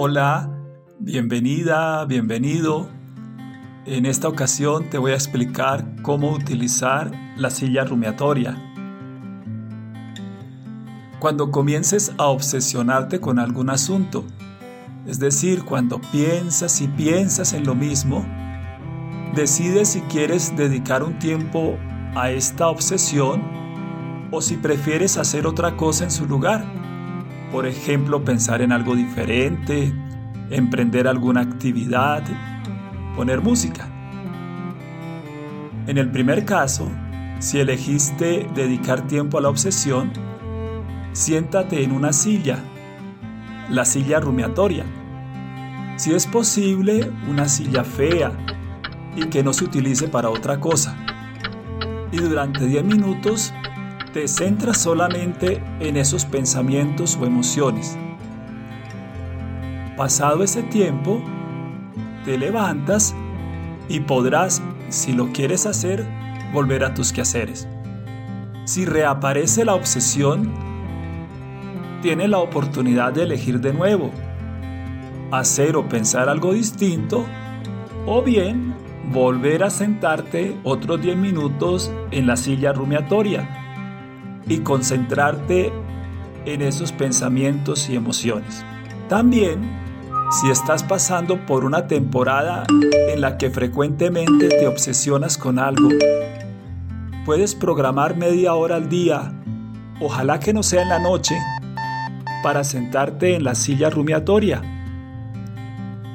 Hola, bienvenida, bienvenido. En esta ocasión te voy a explicar cómo utilizar la silla rumiatoria. Cuando comiences a obsesionarte con algún asunto, es decir, cuando piensas y piensas en lo mismo, decide si quieres dedicar un tiempo a esta obsesión o si prefieres hacer otra cosa en su lugar. Por ejemplo, pensar en algo diferente, emprender alguna actividad, poner música. En el primer caso, si elegiste dedicar tiempo a la obsesión, siéntate en una silla, la silla rumiatoria. Si es posible, una silla fea y que no se utilice para otra cosa. Y durante 10 minutos te centras solamente en esos pensamientos o emociones. Pasado ese tiempo, te levantas y podrás, si lo quieres hacer, volver a tus quehaceres. Si reaparece la obsesión, tienes la oportunidad de elegir de nuevo, hacer o pensar algo distinto, o bien volver a sentarte otros 10 minutos en la silla rumiatoria y concentrarte en esos pensamientos y emociones. También, si estás pasando por una temporada en la que frecuentemente te obsesionas con algo, puedes programar media hora al día, ojalá que no sea en la noche, para sentarte en la silla rumiatoria.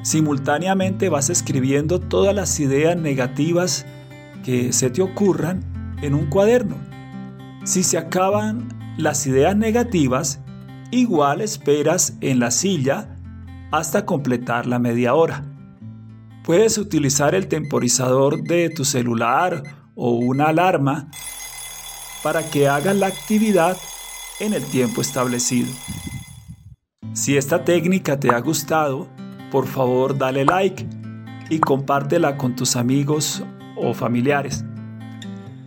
Simultáneamente vas escribiendo todas las ideas negativas que se te ocurran en un cuaderno si se acaban las ideas negativas, igual esperas en la silla hasta completar la media hora. Puedes utilizar el temporizador de tu celular o una alarma para que hagas la actividad en el tiempo establecido. Si esta técnica te ha gustado, por favor dale like y compártela con tus amigos o familiares.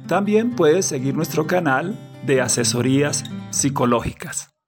También puedes seguir nuestro canal de asesorías psicológicas.